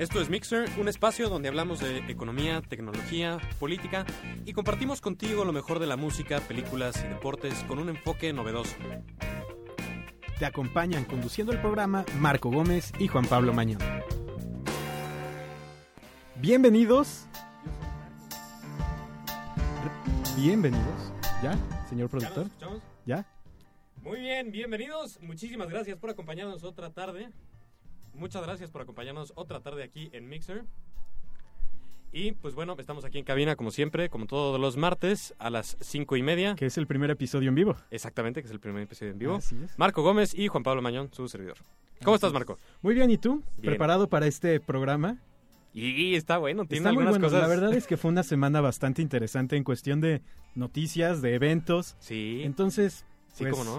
Esto es Mixer, un espacio donde hablamos de economía, tecnología, política y compartimos contigo lo mejor de la música, películas y deportes con un enfoque novedoso. Te acompañan conduciendo el programa Marco Gómez y Juan Pablo Mañón. Bienvenidos. Bienvenidos. ¿Ya, señor productor? ¿Ya? Muy bien, bienvenidos. Muchísimas gracias por acompañarnos otra tarde. Muchas gracias por acompañarnos otra tarde aquí en Mixer. Y pues bueno, estamos aquí en cabina como siempre, como todos los martes a las cinco y media. Que es el primer episodio en vivo. Exactamente, que es el primer episodio en vivo. Así es. Marco Gómez y Juan Pablo Mañón, su servidor. ¿Cómo estás, Marco? Muy bien, ¿y tú? Bien. ¿Preparado para este programa? Y está bueno, tiene Está muy algunas bueno. cosas. La verdad es que fue una semana bastante interesante en cuestión de noticias, de eventos. Sí, Entonces, sí, pues, cómo no.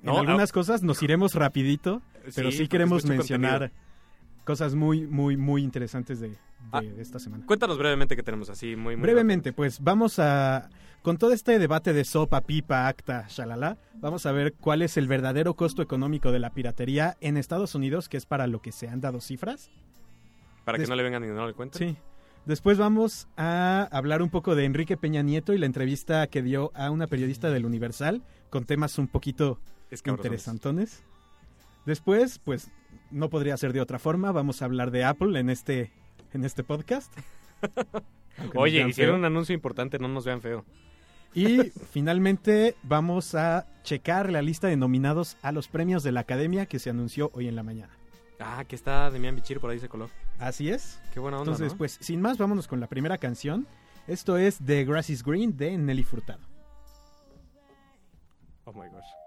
en No, algunas cosas nos iremos rapidito, pero sí, queremos mencionar contenido. cosas muy, muy, muy interesantes de, de- Ah, de esta semana. Cuéntanos brevemente qué tenemos así, muy, muy Brevemente, pues vamos a, con todo este debate de sopa, pipa, acta, shalala, vamos a ver cuál es el verdadero costo económico de la piratería en Estados Unidos, que es para lo que se han dado cifras. Para que no le vengan y no le cuenten. Sí. Después vamos a hablar un poco de Enrique Peña Nieto y la entrevista que dio a una periodista del Universal con temas un poquito interesantones. Después, pues no podría ser de otra forma, vamos a hablar de Apple en este en este podcast. Oye, hicieron un anuncio importante, no nos vean feo. Y finalmente vamos a checar la lista de nominados a los premios de la Academia que se anunció hoy en la mañana. Ah, que está Demian Bichir por ahí se coló. Así es. Qué buena onda, Entonces, ¿no? pues sin más, vámonos con la primera canción. Esto es The Grass is Green de Nelly Furtado. Oh my gosh.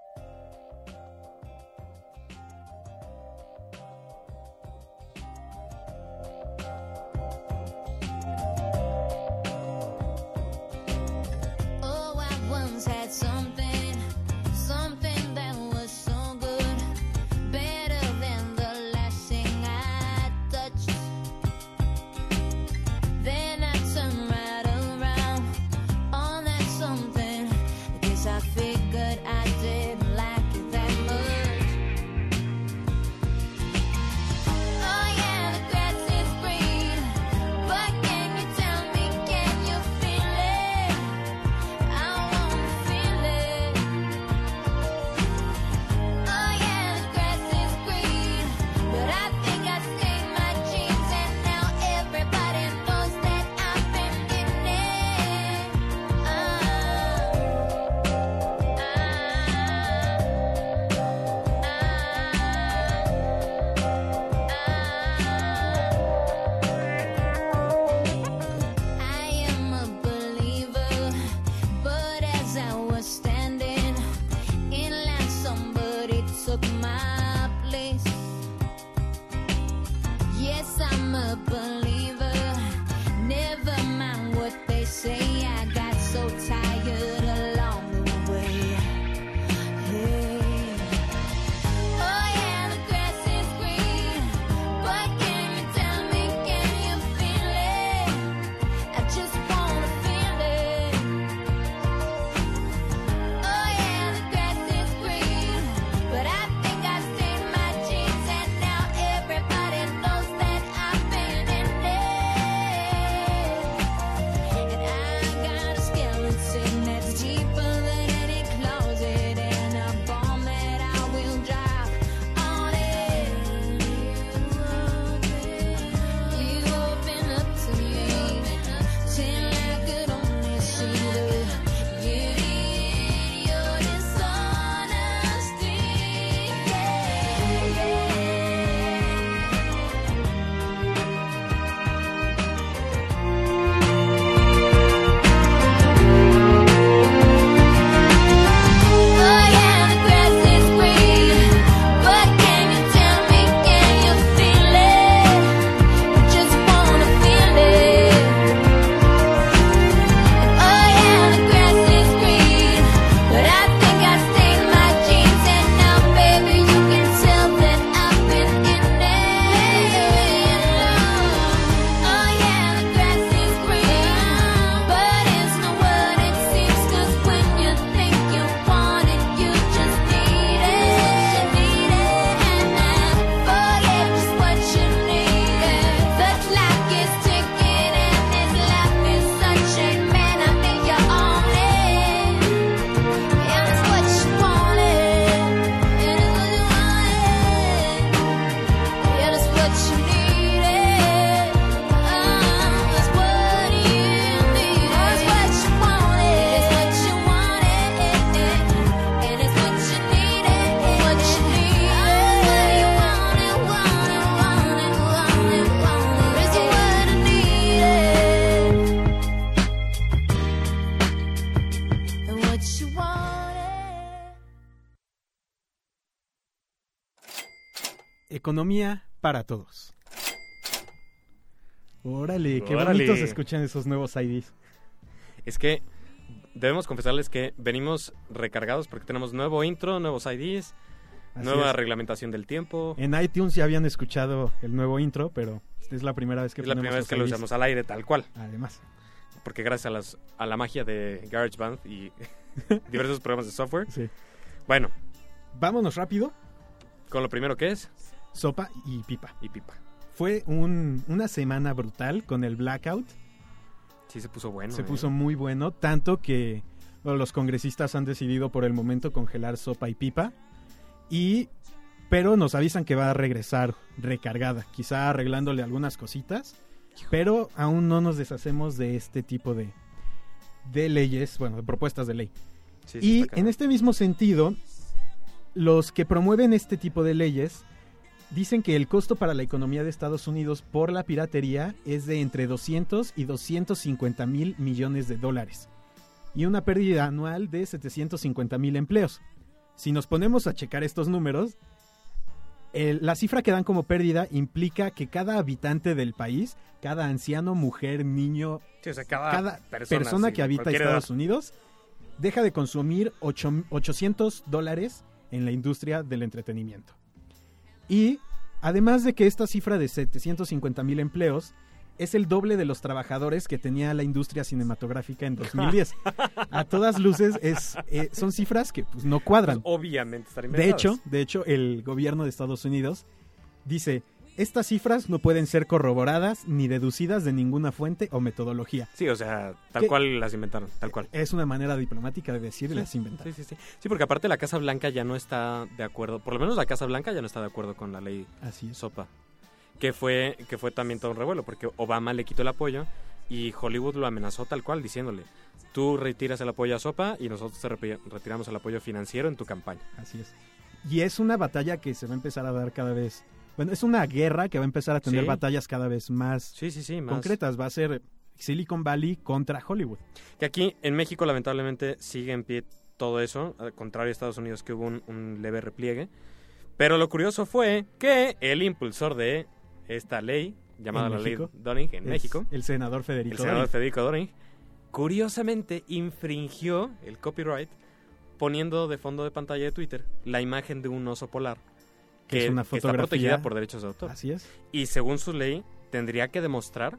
Economía para todos. Órale, qué Órale. bonitos escuchan esos nuevos IDs. Es que debemos confesarles que venimos recargados porque tenemos nuevo intro, nuevos IDs, Así nueva es. reglamentación del tiempo. En iTunes ya habían escuchado el nuevo intro, pero es la primera vez que Es la primera vez que lo usamos al aire, tal cual. Además, Porque gracias a, las, a la magia de GarageBand y diversos programas de software. sí. Bueno, Vámonos rápido. con lo primero que es, Sopa y pipa. y pipa. Fue un- una semana brutal con el blackout. Sí se puso bueno. Se ¿eh? puso muy bueno, tanto que bueno, los congresistas han decidido por el momento congelar sopa y pipa. Y pero nos avisan que va a regresar recargada, quizá arreglándole algunas cositas, pero aún no nos deshacemos de este tipo de de leyes, bueno, de propuestas de ley. Sí, Y en este mismo sentido, los que promueven este tipo de leyes dicen que el costo para la economía de Estados Unidos por la piratería es de entre 200 y 250 mil millones de dólares y una pérdida anual de 750 mil empleos. Si nos ponemos a checar estos números, el- la cifra que dan como pérdida implica que cada habitante del país, cada anciano, mujer, niño, Sí, o sea, cada, cada persona, persona, sí, que habita Estados edad. Unidos deja de consumir ocho- 800 dólares en la industria del entretenimiento. Y además de que esta cifra de 750 mil empleos es el doble de los trabajadores que tenía la industria cinematográfica en 2010. A todas luces es, eh, son cifras que pues, no cuadran. Pues, obviamente De inventadas. hecho, de hecho, el gobierno de Estados Unidos dice, estas cifras no pueden ser corroboradas ni deducidas de ninguna fuente o metodología. Sí, o sea, tal cual las inventaron, tal cual. Es una manera diplomática de decir las inventar. Sí, sí, sí. Sí, porque aparte la Casa Blanca ya no está de acuerdo, por lo menos la Casa Blanca ya no está de acuerdo con la ley Así es. SOPA. Que fue, que fue también todo un revuelo, porque Obama le quitó el apoyo y Hollywood lo amenazó tal cual, diciéndole, tú retiras el apoyo a SOPA y nosotros te retiramos el apoyo financiero en tu campaña. Así es. Y es una batalla que se va a empezar a dar cada vez. Bueno, es una guerra que va a empezar a tener Sí. batallas cada vez más Sí, sí, sí, más. concretas. Va a ser Silicon Valley contra Hollywood. Que aquí en México lamentablemente sigue en pie todo eso, al contrario a Estados Unidos que hubo un, un leve repliegue. Pero lo curioso fue que el impulsor de esta ley, llamada ¿En la México? ley Doning en Es México, El senador Federico. el senador Doring. Federico Doring, curiosamente infringió el copyright poniendo de fondo de pantalla de Twitter la imagen de un oso polar Que es una que está fotografía. protegida por derechos de autor. Así es. Y según su ley, tendría que demostrar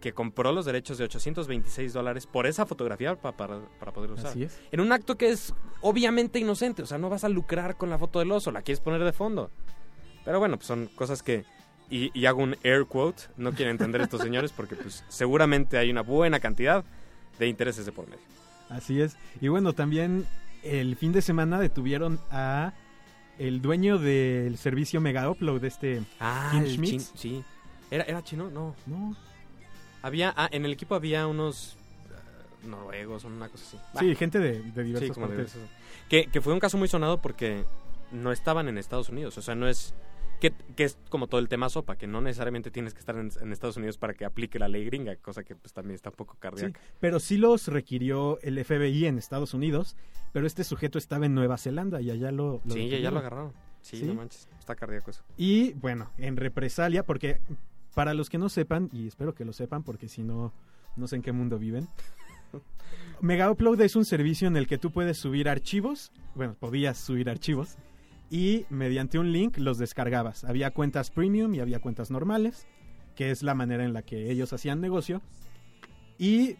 que compró los derechos de 826 dólares por esa fotografía pa- para, para poder usar. Así es. En un acto que es obviamente inocente, o sea, no vas a lucrar con la foto del oso, la quieres poner de fondo. Pero bueno, pues son cosas que... Y, y hago un air quote, no quieren entender estos señores porque pues seguramente hay una buena cantidad de intereses de por medio. Así es. Y bueno, también el fin de semana detuvieron a el dueño del servicio Mega Upload, este... Ah, Kim Schmitz. chin- sí. ¿Era, ¿Era chino? No. No, Había, ah, en el equipo había unos eh, noruegos o una cosa así. sí, gente de, de Sí, diversas de partes. esos. Que, que fue un caso muy sonado porque no estaban en Estados Unidos. O sea, no es. Que, que es como todo el tema sopa, que no necesariamente tienes que estar en, en Estados Unidos para que aplique la ley gringa, cosa que pues también está un poco Sí, cardíaca. pero sí los requirió el FBI en Estados Unidos, pero este sujeto estaba en Nueva Zelanda y allá lo... lo Sí, ya, lo agarraron. Sí, Sí. no manches. Está cardíaco eso. Y bueno, en represalia, porque para los que no sepan, y espero que lo sepan porque si no, no sé en qué mundo viven. Mega Upload es un servicio en el que tú puedes subir archivos, bueno, podías subir archivos, y mediante un link los descargabas. Había cuentas premium y había cuentas normales, que es la manera en la que ellos hacían negocio. Y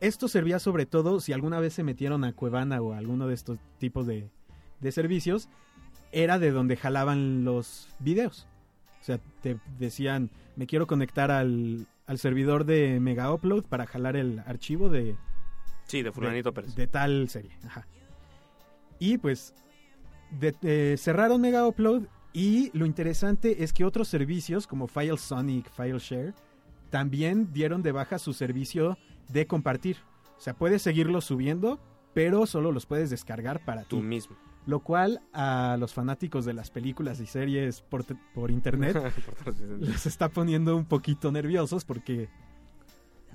esto servía sobre todo si alguna vez se metieron a Cuevana o a alguno de estos tipos de, de servicios, era de donde jalaban los videos. O sea, te decían, me quiero conectar al, al servidor de Mega Upload para jalar el archivo de, Sí, de Fulanito Pérez. de tal serie. Ajá. Y pues de- eh, cerraron Mega Upload y lo interesante es que otros servicios como FileSonic, FileShare también dieron de baja su servicio de compartir. O sea, puedes seguirlo subiendo, pero solo los puedes descargar para Tú ti. mismo. Lo cual a los fanáticos de las películas y series por, por internet les está poniendo un poquito nerviosos porque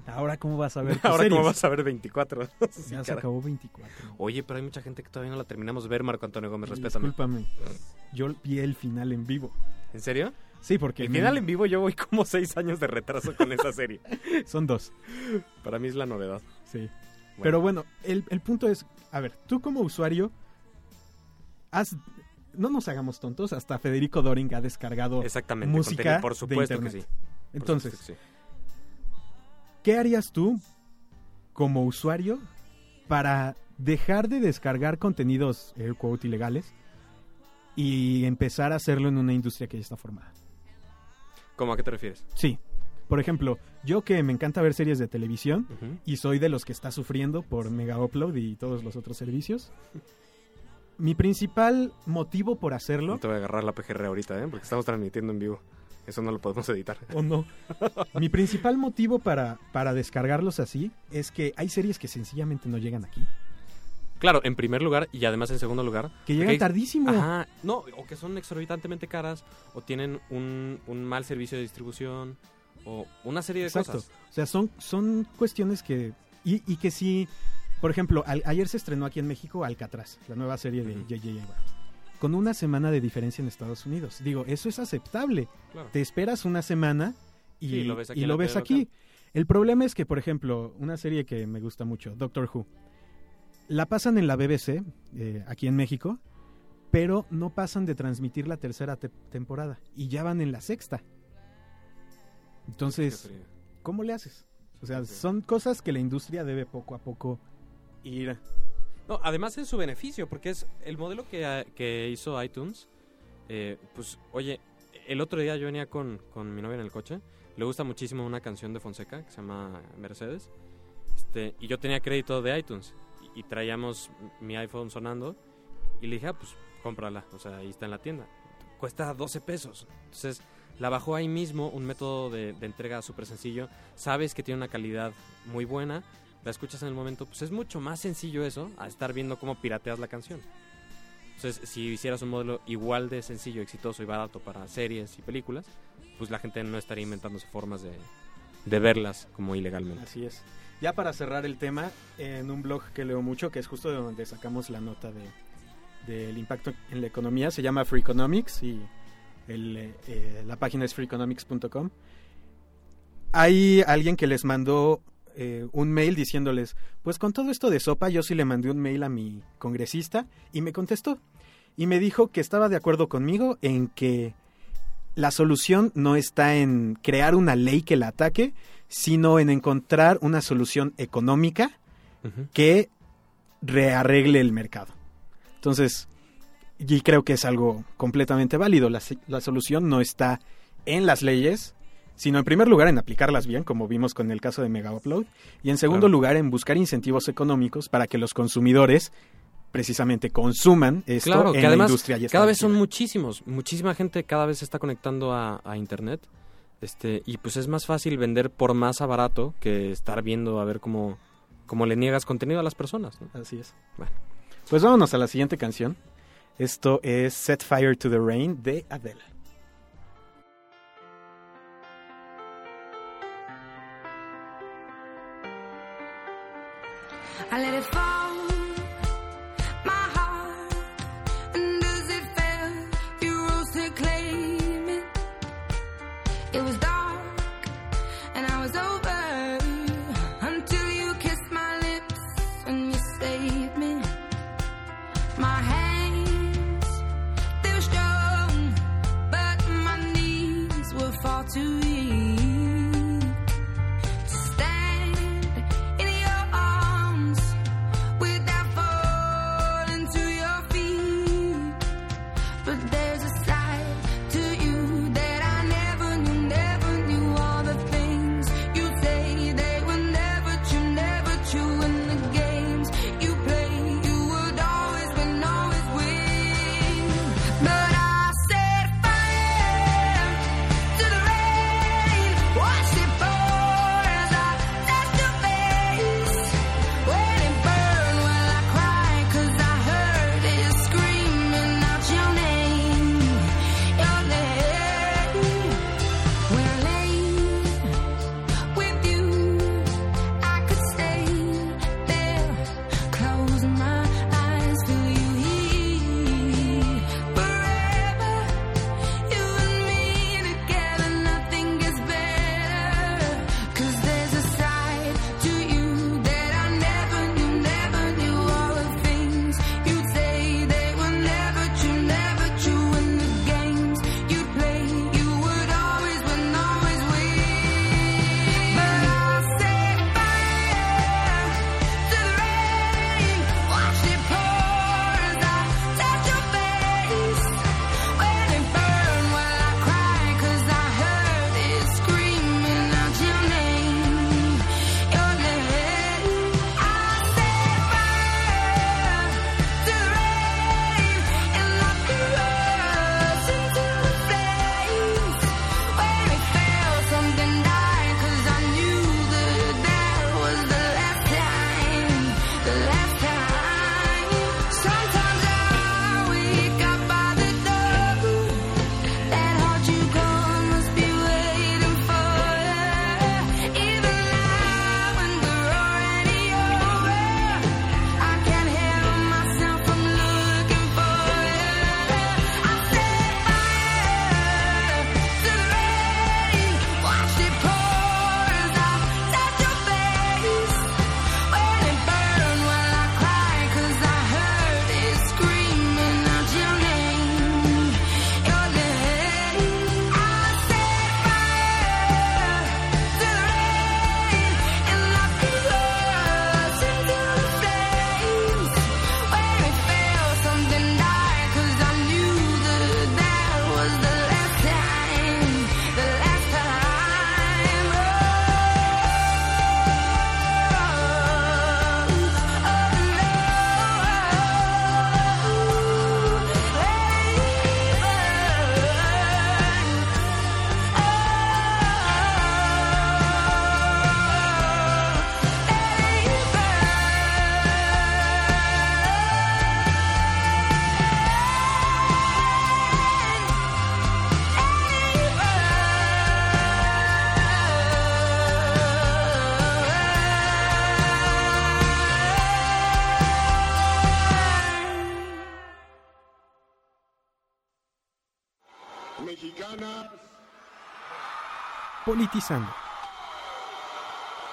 ahora cómo vas a ver Ahora, ¿cómo vas a ver 24? Sí, Ya se acabó 24. Oye, pero hay mucha gente que todavía no la terminamos de ver, Marco Antonio Gómez. Respétame. Discúlpame. Yo vi el final en vivo. ¿En serio? Sí, porque El final en vivo yo voy como seis años de retraso con esa serie. son dos. Para mí es la novedad. Sí. Bueno. Pero bueno, el, el punto es, a ver, tú como usuario, has, no nos hagamos tontos, hasta Federico Doring ha descargado. Exactamente. música contenido, por de supuesto que sí. Entonces, que sí. ¿Qué harías tú como usuario para dejar de descargar contenidos, air quote, ilegales y empezar a hacerlo en una industria que ya está formada? ¿Cómo a qué te refieres? Sí. Por ejemplo, yo que me encanta ver series de televisión, y soy de los que está sufriendo por Mega Upload y todos los otros servicios. Mi principal motivo por hacerlo, No te voy a agarrar la PGR ahorita, ¿eh? Porque estamos transmitiendo en vivo. Eso no lo podemos editar. o no, mi principal motivo para, para descargarlos así es que hay series que sencillamente no llegan aquí, Claro, en primer lugar y además en segundo lugar. que llegan hay- tardísimo. Ajá, no, o que son exorbitantemente caras, o tienen un, un mal servicio de distribución, o una serie de Exacto. cosas. O sea, son, son cuestiones que... Y, y que sí, por ejemplo, al- ayer se estrenó aquí en México Alcatraz, la nueva serie de. J.J. Abrams, con una semana de diferencia en Estados Unidos. Digo, eso es aceptable. Claro. te esperas una semana y, Sí, lo ves aquí lo ves. El problema es que, por ejemplo, una serie que me gusta mucho, Doctor Who, la pasan en la BBC, eh, aquí en México, pero no pasan de transmitir la tercera te- temporada y ya van en la sexta. Entonces. ¿cómo le haces? O sea, Sí. son cosas que la industria debe poco a poco ir. No, además es su beneficio, porque es el modelo que, ah, que hizo iTunes. eh, pues, oye, el otro día yo venía con, con mi novia en el coche. Le gusta muchísimo una canción de Fonseca que se llama Mercedes. Este, y yo tenía crédito de iTunes. Y, y traíamos mi iPhone sonando. Y le dije, ah, pues cómprala. O sea, ahí está en la tienda. Cuesta 12 pesos. Entonces, la bajó ahí mismo. Un método de, de entrega súper sencillo. Sabes que tiene una calidad muy buena la escuchas en el momento, pues es mucho más sencillo eso a estar viendo cómo pirateas la canción. Entonces, si hicieras un modelo igual de sencillo, exitoso y barato para series y películas, pues la gente no estaría inventándose formas de, de verlas como ilegalmente. Así es. Ya para cerrar el tema, en un blog que leo mucho, que es justo de donde sacamos la nota de del impacto en la economía, se llama Free Economics y el, eh, la página es freeeconomics.com. Hay alguien que les mandó eh, un mail diciéndoles, pues con todo esto de sopa yo sí le mandé un mail a mi congresista y me contestó y me dijo que estaba de acuerdo conmigo en que la solución no está en crear una ley que la ataque, sino en encontrar una solución económica que rearregle el mercado. Entonces, y creo que es algo completamente válido. La, la, solución no está en las leyes, sino en primer lugar en aplicarlas bien, como vimos con el caso de Mega Upload, y en segundo Claro. lugar en buscar incentivos económicos para que los consumidores precisamente consuman esto Claro, en que además la industria ya cada vez son muchísimos, muchísima gente cada vez se está conectando a, a internet. Este, y pues es más fácil vender por más a barato que estar viendo a ver cómo, cómo le niegas contenido a las personas. ¿no? Así es. Bueno. Pues vámonos a la siguiente canción. Esto es Set Fire to the Rain de Adele. Politizando.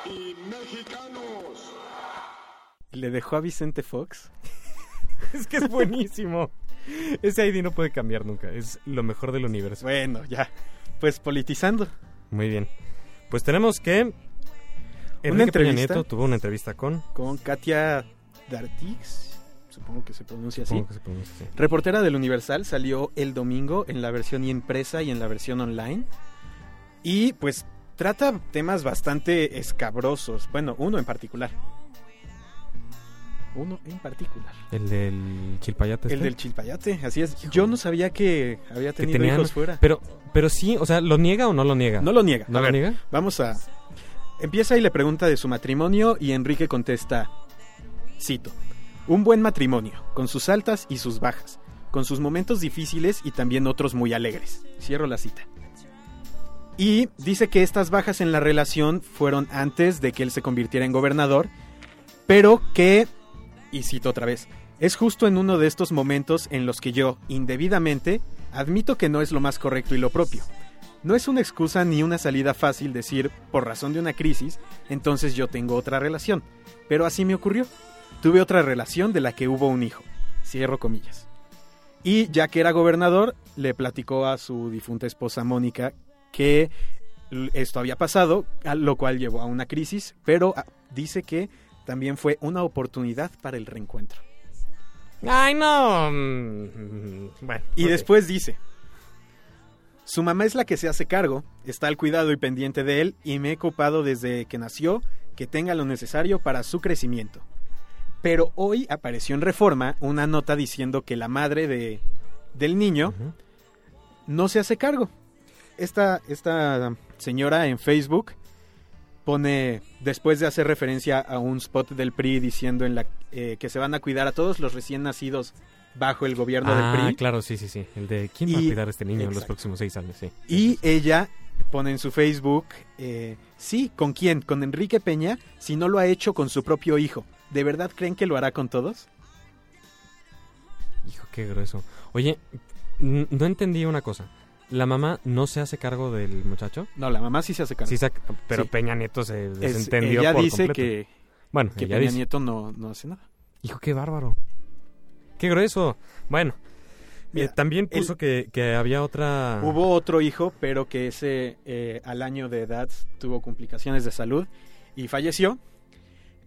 y mexicanos. Le dejó a Vicente Fox. Es que es buenísimo. Ese ID no puede cambiar nunca. Es lo mejor del universo. Bueno, ya. Pues politizando. Muy bien. Pues tenemos que... Una Enrique Peña entrevista. Nieto tuvo una entrevista con... Con Katia Dartix. Supongo que se pronuncia así. ¿Cómo que se pronuncia así? Reportera del Universal salió el domingo en la versión impresa y en la versión online. Y pues trata temas bastante escabrosos. Bueno, uno en particular. Uno en particular. El del chilpayate. El este? del chilpayate, así es. Yo no sabía que había Que tenido tenían- hijos fuera. Pero, pero sí, o sea, ¿lo niega o no lo niega? No lo niega. ¿No A lo ver, niega? Vamos a... Empieza y le pregunta de su matrimonio y Enrique contesta, cito, un buen matrimonio, con sus altas y sus bajas, con sus momentos difíciles y también otros muy alegres. Cierro la cita. Y dice que estas bajas en la relación fueron antes de que él se convirtiera en gobernador, pero que, y cito otra vez, es justo en uno de estos momentos en los que yo, indebidamente, admito que no es lo más correcto y lo propio. No es una excusa ni una salida fácil decir, por razón de una crisis, entonces yo tengo otra relación. Pero así me ocurrió. Tuve otra relación de la que hubo un hijo. Cierro comillas. Y ya que era gobernador, le platicó a su difunta esposa Mónica que esto había pasado, lo cual llevó a una crisis, pero ah, dice que también fue una oportunidad para el reencuentro. Ay, no. mm, Bueno. Y después dice, su mamá es la que se hace cargo, está al cuidado y pendiente de él y me he ocupado desde que nació que tenga lo necesario para su crecimiento. Pero hoy apareció en Reforma una nota diciendo que la madre de, del niño no se hace cargo. Esta, esta señora en Facebook pone, después de hacer referencia a un spot del PRI diciendo en la, eh, que se van a cuidar a todos los recién nacidos bajo el gobierno Ah, del PRI. claro, sí, sí, sí. El de quién va a Y- cuidar a este niño en los próximos seis años, sí. Y ella pone en su Facebook, eh, sí, ¿con quién? ¿Con Enrique Peña? Si no lo ha hecho con su propio hijo. ¿De verdad creen que lo hará con todos? Hijo, qué grueso. Oye, no entendí una cosa. ¿La mamá no se hace cargo del muchacho? No, la mamá sí se hace cargo. Sí, pero Sí. Peña Nieto se Es- desentendió ella por dice completo. que, Bueno, que Peña dice. Nieto no, no hace nada. Hijo, qué bárbaro. Qué grueso. Bueno, Mira, eh, también el- puso que, que había otra... Hubo otro hijo, pero que ese eh, al año de edad tuvo complicaciones de salud y falleció.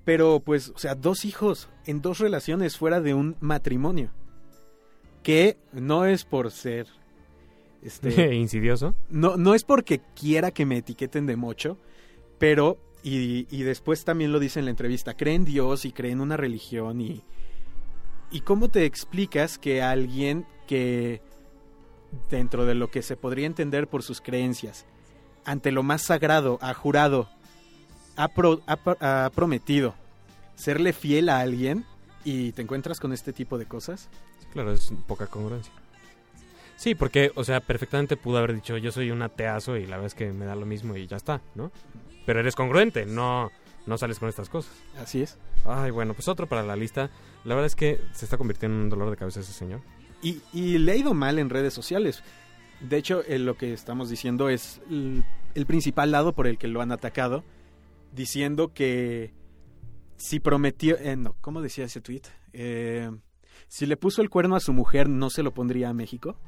Pero pues, o sea, dos hijos en dos relaciones fuera de un matrimonio. Que no es por ser... Este, insidioso. no, no es porque quiera que me etiqueten de mocho, pero, y, y después también lo dice en la entrevista, cree en Dios y cree en una religión y... ¿Y cómo te explicas que alguien que, dentro de lo que se podría entender por sus creencias, ante lo más sagrado, ha jurado, ha, pro- ha pro- ha prometido serle fiel a alguien y te encuentras con este tipo de cosas? Claro, es poca congruencia. Sí, porque, o sea, perfectamente pudo haber dicho, yo soy un ateazo y la verdad es que me da lo mismo y ya está, ¿no? Pero eres congruente, no, no sales con estas cosas. Así es. Ay, bueno, pues otro para la lista. La verdad es que se está convirtiendo en un dolor de cabeza ese señor. Y, y le ha ido mal en redes sociales. De hecho, eh, lo que estamos diciendo es el, el principal lado por el que lo han atacado, diciendo que si prometió, eh, no, ¿cómo decía ese tweet? Eh, si le puso el cuerno a su mujer, ¿no se lo pondría a México?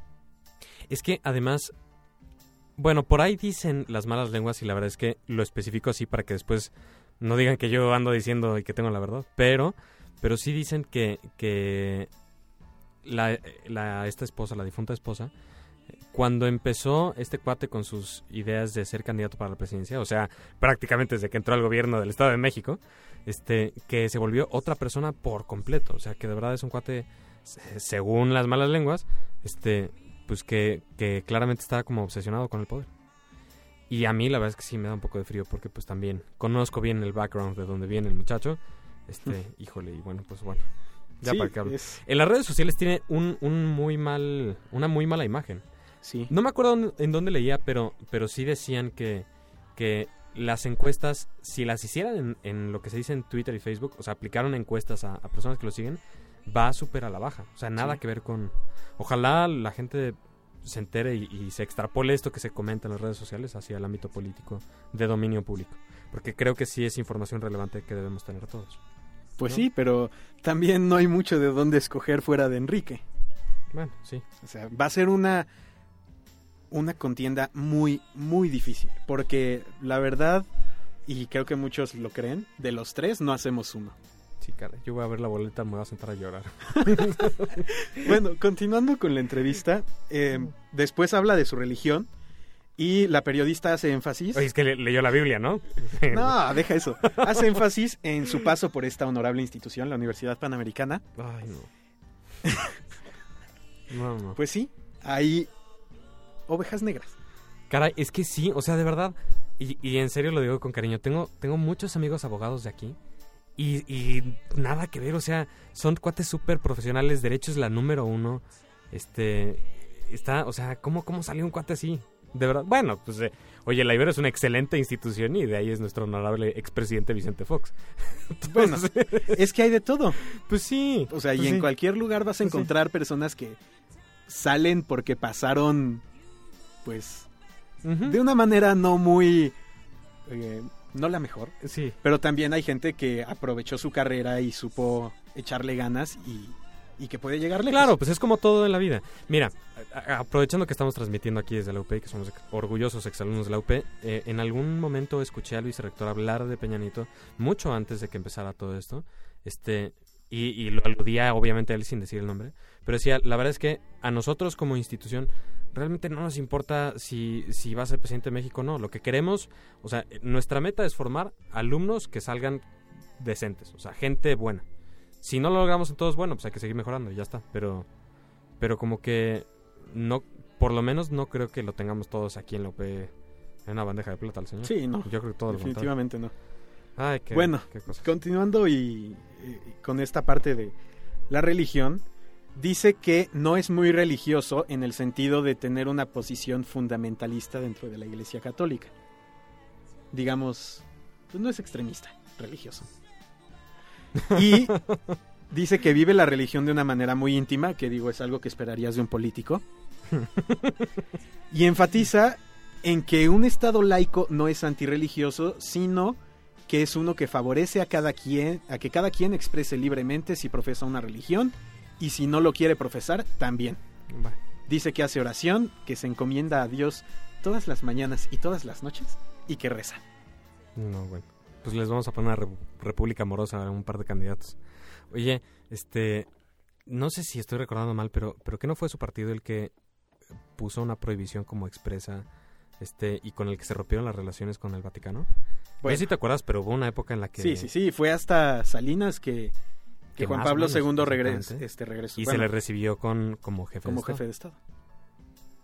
Es que además, bueno, por ahí dicen las malas lenguas y la verdad es que lo especifico así para que después no digan que yo ando diciendo y que tengo la verdad, pero, pero sí dicen que, que la, la- esta esposa, la difunta esposa, cuando empezó este cuate con sus ideas de ser candidato para la presidencia, o sea, prácticamente desde que entró al gobierno del Estado de México, este, que se volvió otra persona por completo, o sea, que de verdad es un cuate, se- según las malas lenguas, este, pues que, que claramente estaba como obsesionado con el poder. Y a mí la verdad es que sí me da un poco de frío porque pues también conozco bien el background de donde viene el muchacho. Este, híjole, y bueno, pues bueno. Ya Sí, para que es- En las redes sociales tiene un, un muy mal, una muy mala imagen. sí. No me acuerdo en dónde leía, pero, pero sí decían que, que las encuestas, si las hicieran en, en lo que se dice en Twitter y Facebook, o sea, aplicaron encuestas a, a personas que lo siguen, va súper a la baja. O sea, nada Sí. que ver con... Ojalá la gente se entere y, y se extrapole esto que se comenta en las redes sociales hacia el ámbito político de dominio público. Porque creo que sí es información relevante que debemos tener todos. Pues ¿no? sí, pero también no hay mucho de dónde escoger fuera de Enrique. Bueno, sí. O sea, va a ser una una contienda muy muy difícil, porque la verdad y creo que muchos lo creen, de los tres no hacemos uno. Sí, cara. Yo voy a ver la boleta, me voy a sentar a llorar. Bueno, continuando con la entrevista, eh, después habla de su religión y la periodista hace énfasis. Oye, es que le- leyó la Biblia, ¿no? No, deja eso. Hace énfasis en su paso por esta honorable institución, la Universidad Panamericana. Ay, no. No, no. Pues sí, hay ovejas negras. Caray, es que sí, o sea, de verdad, y, y en serio lo digo con cariño, tengo, tengo muchos amigos abogados de aquí y, y nada que ver, o sea, son cuates súper profesionales, derecho es la número uno, este, está, o sea, ¿cómo, cómo salió un cuate así? De verdad, bueno, pues, eh, oye, la Ibero es una excelente institución y de ahí es nuestro honorable expresidente Vicente Fox. Bueno, Entonces, es que hay de todo. pues sí. O sea, y pues en cualquier lugar vas a Pues encontrar personas que salen porque pasaron, pues, de una manera no muy... eh, no la mejor. Sí. Pero también hay gente que aprovechó su carrera y supo echarle ganas y, y que puede llegar lejos. Claro, pues es como todo en la vida. Mira, aprovechando que estamos transmitiendo aquí desde la UP y que somos orgullosos exalumnos de la UP, eh, en algún momento escuché al vicerrector hablar de Peñanito mucho antes de que empezara todo esto, este, y, y lo aludía obviamente a él sin decir el nombre, pero decía, la verdad es que a nosotros como institución realmente no nos importa si, si va a ser presidente de México o no, lo que queremos, o sea, nuestra meta es formar alumnos que salgan decentes, o sea, gente buena. Si no lo logramos en todos, bueno, pues hay que seguir mejorando y ya está. Pero, pero como que no, por lo menos no creo que lo tengamos todos aquí en la UP en una bandeja de plata al señor. Sí, no. Yo creo que todo lo definitivamente no. Ay, qué, Bueno, qué. Continuando y, eh, con esta parte de la religión, dice que no es muy religioso en el sentido de tener una posición fundamentalista dentro de la Iglesia Católica. Digamos, pues no es extremista, religioso. Y dice que vive la religión de una manera muy íntima, que digo es algo que esperarías de un político. Y enfatiza en que un Estado laico no es antirreligioso, sino que es uno que favorece a cada quien, a que cada quien exprese libremente si profesa una religión y si no lo quiere profesar, también. Vale. Dice que hace oración, que se encomienda a Dios todas las mañanas y todas las noches y que reza. No, bueno. Pues les vamos a poner una repu- república amorosa a un par de candidatos. Oye, este, no sé si estoy recordando mal, pero, pero ¿qué no fue su partido el que puso una prohibición como expresa, este, y con el que se rompieron las relaciones con el Vaticano? No Bueno. sé si te acuerdas, pero hubo una época en la que Sí, sí, sí, fue hasta Salinas que, que Que Juan Pablo menos, II regresó, exactamente. este, regresó y bueno, se le recibió con como jefe como de Estado. jefe de Estado.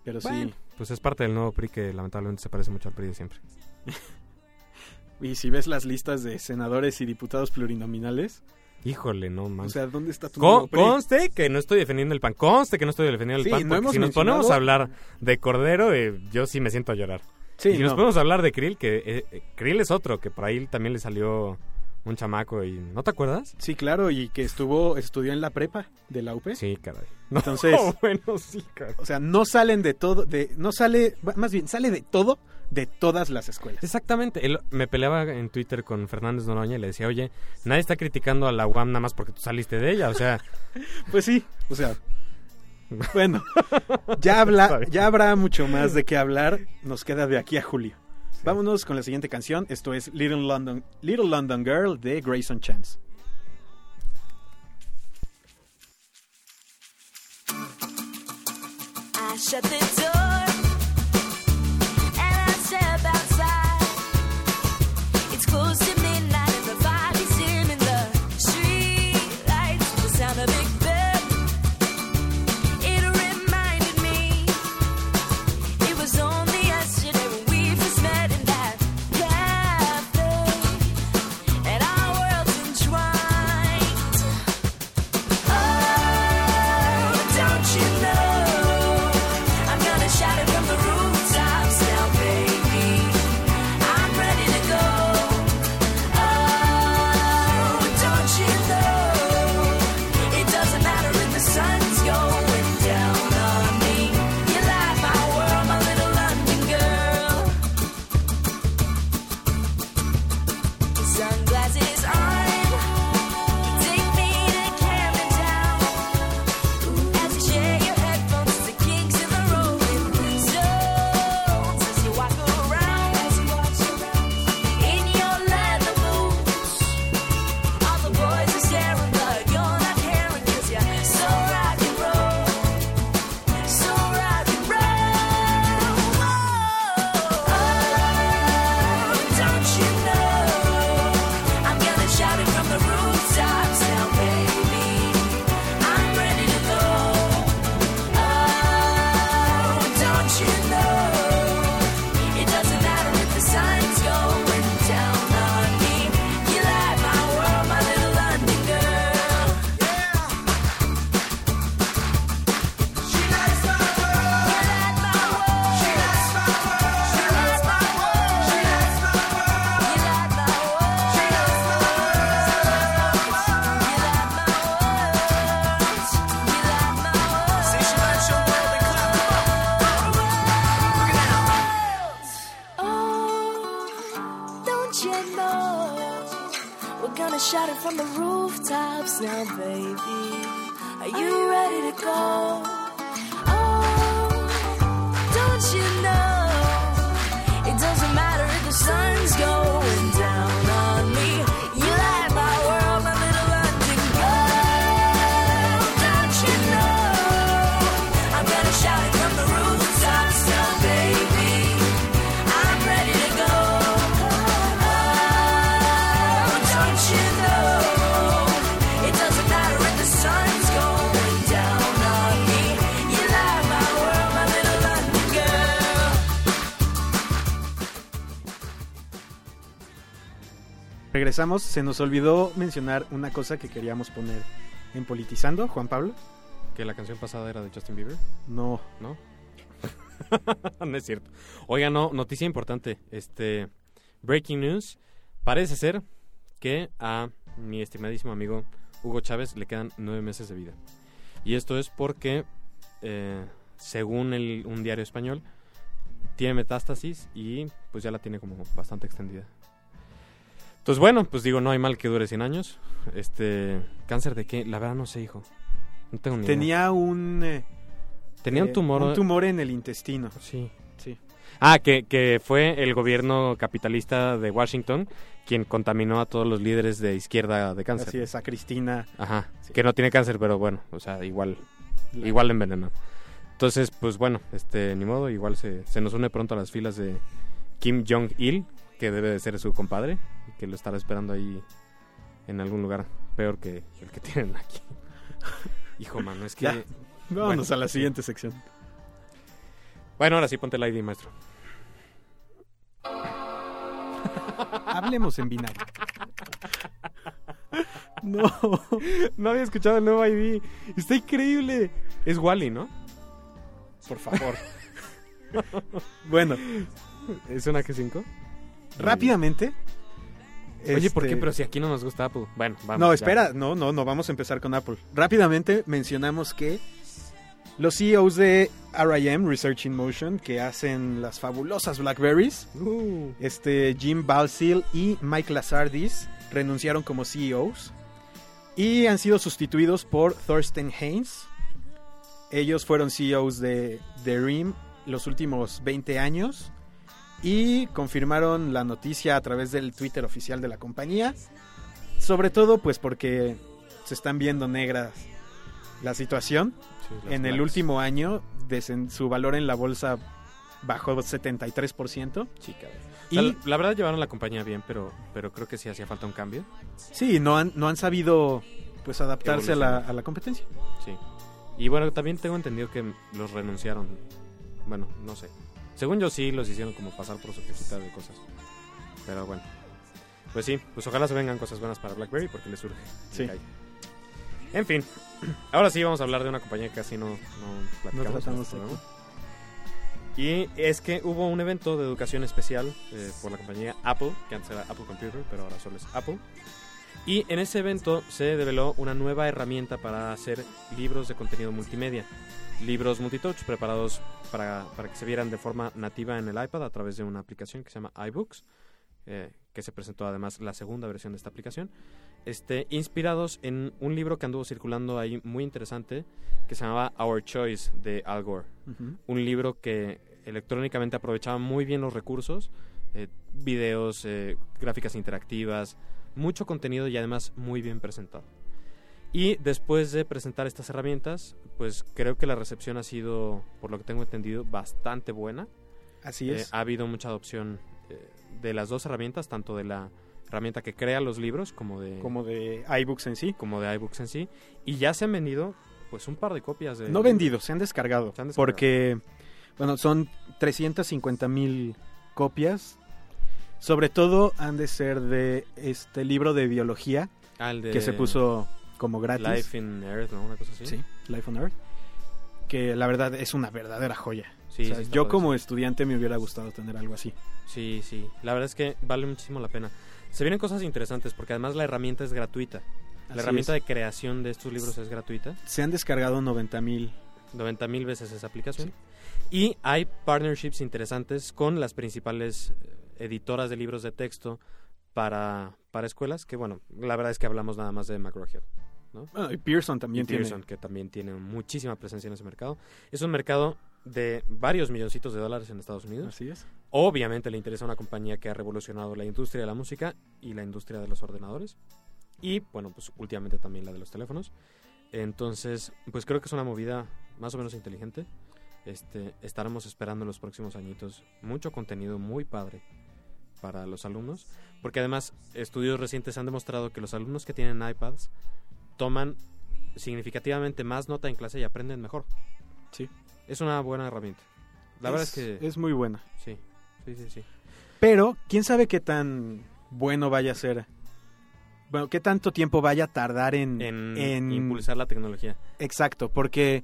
Pero Bueno, sí, pues es parte del nuevo PRI que lamentablemente se parece mucho al PRI de siempre. y si ves las listas de senadores y diputados plurinominales, Híjole, no o man. sea, ¿dónde está tu Co- nuevo PRI? conste que no estoy defendiendo el PAN, conste que no estoy defendiendo el Sí, PAN, porque si nos mencionado- ponemos a hablar de Cordero, eh, yo sí me siento a llorar. Sí, y si nos no. podemos hablar de Krill, que eh, eh, Krill es otro, que por ahí también le salió un chamaco y... ¿No te acuerdas? Sí, claro, y que estuvo, estudió en la prepa de la UP. Sí, caray. No, Entonces- bueno, sí, caray. O sea, no salen de todo, de, no sale, más bien, sale de todo, de todas las escuelas. Exactamente. Él- me peleaba en Twitter con Fernández Noroña y le decía, oye, nadie está criticando a la UAM nada más porque tú saliste de ella. O sea, Pues sí, o sea, bueno, ya, habla, ya habrá mucho más de qué hablar, nos queda de aquí a julio. Vámonos con la siguiente canción, esto es Little London, Little London Girl de Grayson Chance. I shut the door Regresamos, se nos olvidó mencionar una cosa que queríamos poner en Politizando, Juan Pablo. Que la canción pasada era de Justin Bieber, No, ¿no? no es cierto. Oiga, no, noticia importante. Este, breaking news. Parece ser que a mi estimadísimo amigo Hugo Chávez le quedan nueve meses de vida. Y esto es porque, eh, según el- un diario español, tiene metástasis y pues ya la tiene como bastante extendida. Entonces, bueno, pues digo, no hay mal que dure 100 años. Este, ¿cáncer de qué? La verdad no sé, hijo. No tengo ni idea. tenía un... eh, Tenía un eh, tumor. un tumor en el intestino. Sí. Sí. Ah, que, que fue el gobierno capitalista de Washington quien contaminó a todos los líderes de izquierda de cáncer. Así es, a Cristina. Ajá. Sí. Que no tiene cáncer, pero bueno, o sea, igual, la- igual envenenado. Entonces, pues bueno, este, ni modo, igual se, se nos une pronto a las filas de Kim Jong-il, que debe de ser su compadre, y que lo estará esperando ahí en algún lugar peor que el que tienen aquí. Hijo, mano, es que... Ya. Vámonos Bueno, a la siguiente sección. Bueno, ahora sí, ponte el ID, maestro. Hablemos en binario. No. No había escuchado el nuevo ID. Está increíble. Es Wally, ¿no? Por favor. bueno, ¿Es una G5? Rápidamente. Oye, ¿por qué? este, Pero si aquí no nos gusta Apple. Bueno, vamos. No, ya. espera, no, no, no, vamos a empezar con Apple. Rápidamente mencionamos que los CEOs de RIM, Research in Motion, que hacen las fabulosas Blackberries, Uh, este Jim Balsil y Mike Lazardis renunciaron como CEOs y han sido sustituidos por Thorsten Haynes. Ellos fueron CEOs de, de RIM los últimos 20 años y confirmaron la noticia a través del Twitter oficial de la compañía. Sobre todo pues porque se están viendo negras la situación. sí, En el último año su valor en la bolsa bajó 73%. Sí. Y O sea, la verdad llevaron la compañía bien, pero, pero creo que sí hacía falta un cambio. Sí, no han, no han sabido pues adaptarse a la, a la competencia. Sí. Y bueno, también tengo entendido que los renunciaron. Bueno, no sé. Según yo sí los hicieron como pasar por su cajita de cosas. Pero bueno. Pues sí, pues ojalá se vengan cosas buenas para BlackBerry porque le surge. Sí. En fin, ahora sí vamos a hablar de una compañía que casi no, no platicamos. tratamos este. Y es que hubo un evento de educación especial eh, por la compañía Apple, que antes era Apple Computer, pero ahora solo es Apple. Y en ese evento se develó una nueva herramienta para hacer libros de contenido multimedia. Libros multitouch preparados para, para que se vieran de forma nativa en el iPad a través de una aplicación que se llama iBooks, eh, que se presentó además la segunda versión de esta aplicación. Este, inspirados en un libro que anduvo circulando ahí muy interesante, que se llamaba Our Choice de Al Gore un libro que electrónicamente aprovechaba muy bien los recursos, eh, videos, eh, gráficas interactivas, mucho contenido y además muy bien presentado. Y después de presentar estas herramientas, pues creo que la recepción ha sido, por lo que tengo entendido, bastante buena. Así Eh, es. ha habido mucha adopción eh, de las dos herramientas, tanto de la herramienta que crea los libros como de, como de iBooks en sí. como de iBooks en sí. Y ya se han vendido pues un par de copias de... No vendidos, se han descargado. Se han descargado. Porque, bueno, son 350 mil copias. Sobre todo han de ser de este libro de biología Ah, de que se puso como gratis. Life in Earth, ¿no? Una cosa así. Sí, Life on Earth. Que la verdad es una verdadera joya. Sí, O sea, sí está yo como estudiante me hubiera gustado tener algo así. Sí, sí. La verdad es que vale muchísimo la pena. Se vienen cosas interesantes porque además la herramienta es gratuita. La Así herramienta es. de creación de estos libros es gratuita. Se han descargado 90 mil. 90 mil veces esa aplicación. Y hay partnerships interesantes con las principales eh, editoras de libros de texto para, para escuelas, que bueno, la verdad es que hablamos nada más de McGraw-Hill. Bueno, y Pearson también y tiene. Pearson, que también tiene muchísima presencia en ese mercado. Es un mercado de varios milloncitos de dólares en Estados Unidos. Así es. Obviamente le interesa una compañía que ha revolucionado la industria de la música y la industria de los ordenadores. Y bueno, pues últimamente también la de los teléfonos. Entonces, pues creo que es una movida más o menos inteligente. Este, estaremos esperando en los próximos añitos mucho contenido muy padre para los alumnos. Porque además, estudios recientes han demostrado que los alumnos que tienen iPads toman significativamente más nota en clase y aprenden mejor. Sí. Es una buena herramienta. La verdad es que Es muy buena. sí. Sí, sí, sí. Pero, ¿quién sabe qué tan bueno vaya a ser? Bueno, qué tanto tiempo vaya a tardar en... En, en- impulsar la tecnología. Exacto, porque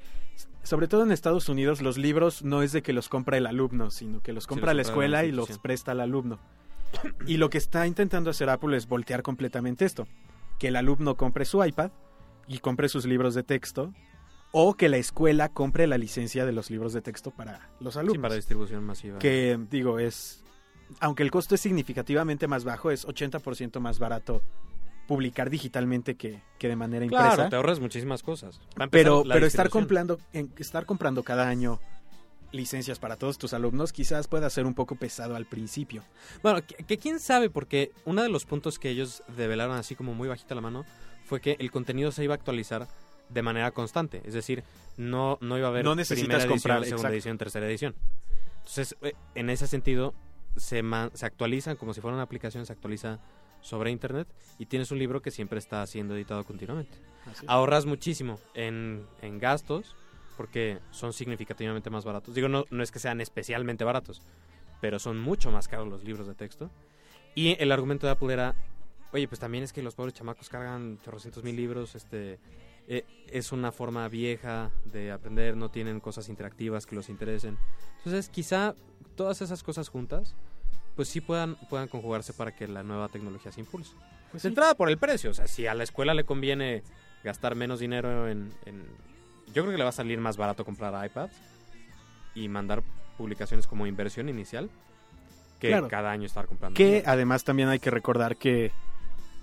sobre todo en Estados Unidos los libros no es de que los compra el alumno, sino que los compra los la escuela y los presta al alumno. Y lo que está intentando hacer Apple es voltear completamente esto. Que el alumno compre su iPad y compre sus libros de texto o que la escuela compre la licencia de los libros de texto para los Sí, alumnos. para distribución masiva. que digo es aunque el costo es significativamente más bajo es 80% más barato publicar digitalmente que, que de manera impresa Claro, te ahorras muchísimas cosas. Pero pero estar comprando en- estar comprando cada año licencias para todos tus alumnos quizás pueda ser un poco pesado al principio Bueno, que, que quién sabe, porque uno de los puntos que ellos develaron así como muy bajita la mano fue que el contenido se iba a actualizar de manera constante. Es decir, no, no iba a haber No necesitas primera edición, comprar, segunda exacto. edición, tercera edición. Entonces, eh, en ese sentido, se, se actualizan como si fuera una aplicación, se actualiza sobre internet y tienes un libro que siempre está siendo editado continuamente. Ahorras muchísimo en, en gastos porque son significativamente más baratos. Digo, no, no es que sean especialmente baratos, pero son mucho más caros los libros de texto. Y el argumento de Apple era, oye, pues también es que los pobres chamacos cargan chorrocientos mil libros, este, eh, es una forma vieja de aprender, no tienen cosas interactivas que los interesen. Entonces, quizá todas esas cosas juntas, pues sí puedan, puedan conjugarse para que la nueva tecnología se impulse. Pues sí. entrada por el precio, o sea, si a la escuela le conviene gastar menos dinero en, en- Yo creo que le va a salir más barato comprar iPads y mandar publicaciones como inversión inicial que Claro. cada año estar comprando. que nuevos. además también hay que recordar que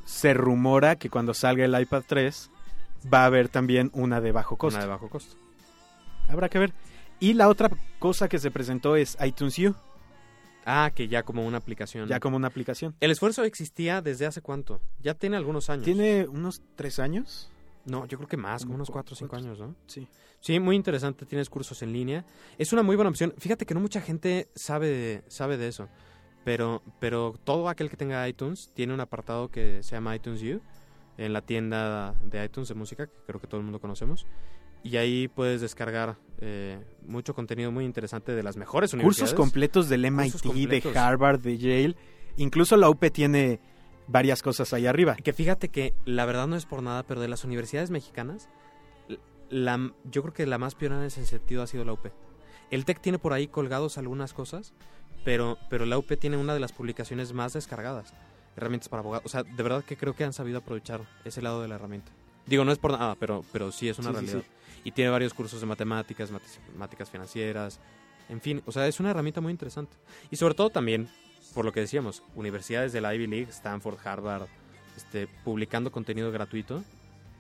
se rumora que cuando salga el iPad 3 va a haber también una de bajo costo Una de bajo costo. habrá que ver y la otra cosa que se presentó es iTunes U Ah, que ya como una aplicación. ya como una aplicación El esfuerzo existía desde hace cuánto? Ya tiene algunos años. tiene unos tres años No, yo creo que más, como unos cu- 4 o 5 cuatro. años, ¿no? sí Sí, muy interesante, tienes cursos en línea. Es una muy buena opción. Fíjate que no mucha gente sabe de, sabe de eso, pero, pero todo aquel que tenga iTunes tiene un apartado que se llama iTunes U en la tienda de iTunes de música, que creo que todo el mundo conocemos. Y ahí puedes descargar eh, mucho contenido muy interesante de las mejores universidades. cursos completos del MIT completos. de Harvard de Yale incluso la UP tiene varias cosas ahí arriba Que fíjate que la verdad no es por nada, pero de las universidades mexicanas, la, yo creo que la más pionera en ese sentido ha sido la UP. El TEC tiene por ahí colgados algunas cosas, pero, pero la UP tiene una de las publicaciones más descargadas. Herramientas para abogados. O sea, de verdad que creo que han sabido aprovechar ese lado de la herramienta. Digo, no es por nada, pero, pero sí es una Sí, sí, realidad. Y tiene varios cursos de matemáticas, matemáticas financieras. En fin, o sea, es una herramienta muy interesante. Y sobre todo también, por lo que decíamos, universidades de la Ivy League, Stanford, Harvard, este, publicando contenido gratuito,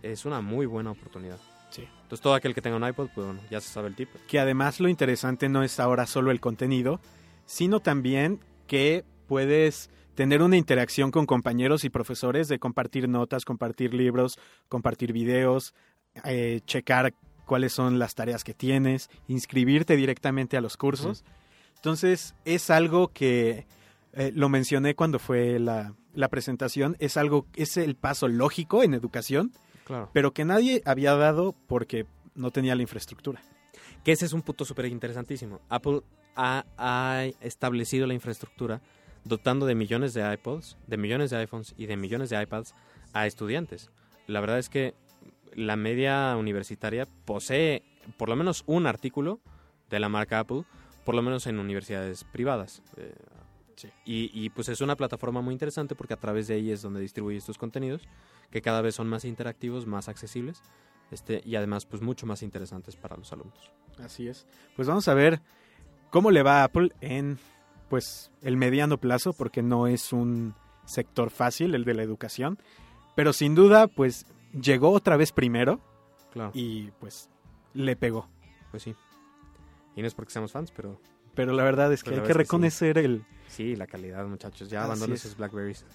es una muy buena oportunidad. Sí. Entonces todo aquel que tenga un iPod, pues bueno, ya se sabe el tip. que además lo interesante no es ahora solo el contenido, sino también que puedes tener una interacción con compañeros y profesores de compartir notas, compartir libros, compartir videos, eh, checar cuáles son las tareas que tienes, inscribirte directamente a los cursos. Entonces es algo que eh, lo mencioné cuando fue la, la presentación, es algo, es el paso lógico en educación, Claro. pero que nadie había dado porque no tenía la infraestructura. Que ese es un punto súper interesantísimo. Apple ha, ha establecido la infraestructura dotando de millones de iPods, de millones de iPhones y de millones de iPads a estudiantes. La verdad es que la media universitaria posee por lo menos un artículo de la marca Apple, por lo menos en universidades privadas. Eh, y, y, pues es una plataforma muy interesante porque a través de ahí es donde distribuye estos contenidos que cada vez son más interactivos, más accesibles este, y además pues mucho más interesantes para los alumnos. Así es. Pues vamos a ver cómo le va a Apple en pues el mediano plazo, porque no es un sector fácil, el de la educación, pero sin duda, pues llegó otra vez primero Claro, y pues le pegó. pues sí. Y no es porque seamos fans, pero Pero la verdad es que hay que es que sí. reconocer el... sí, la calidad, muchachos. Ya abandonen sus Blackberries.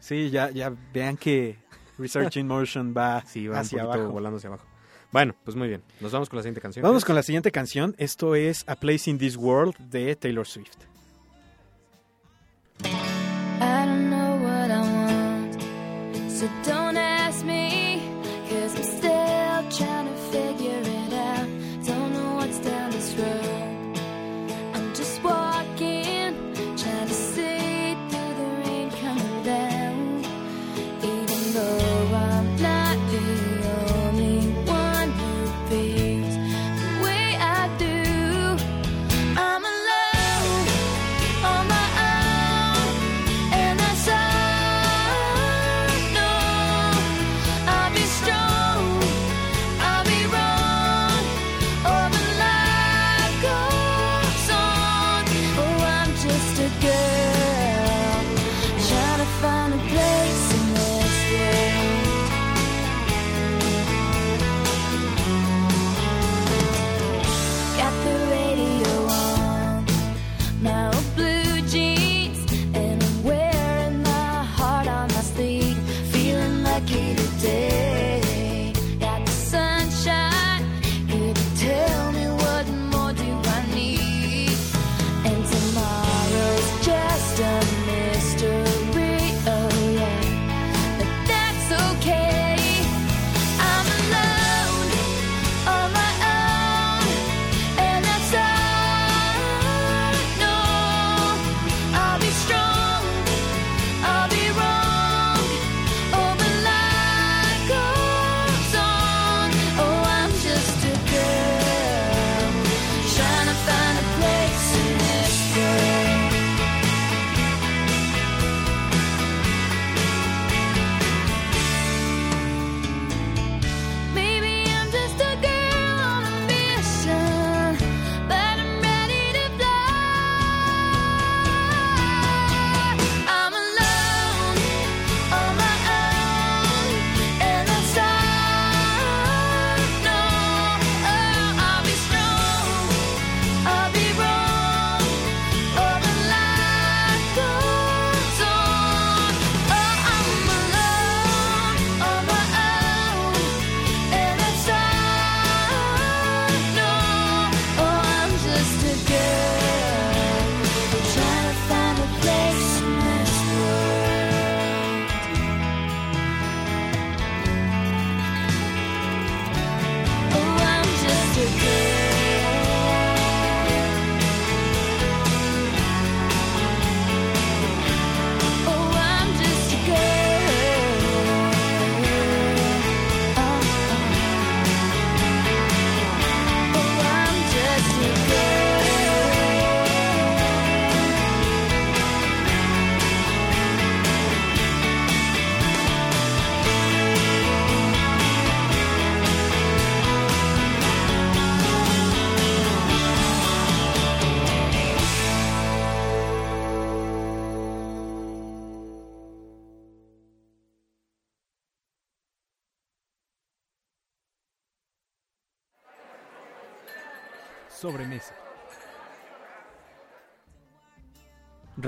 Sí, ya, ya vean que Research in Motion va Sí, va hacia abajo. volando hacia abajo. Bueno, pues muy bien. Nos vamos con la siguiente canción. Vamos ¿qué con la siguiente canción. Esto es A Place in This World de Taylor Swift.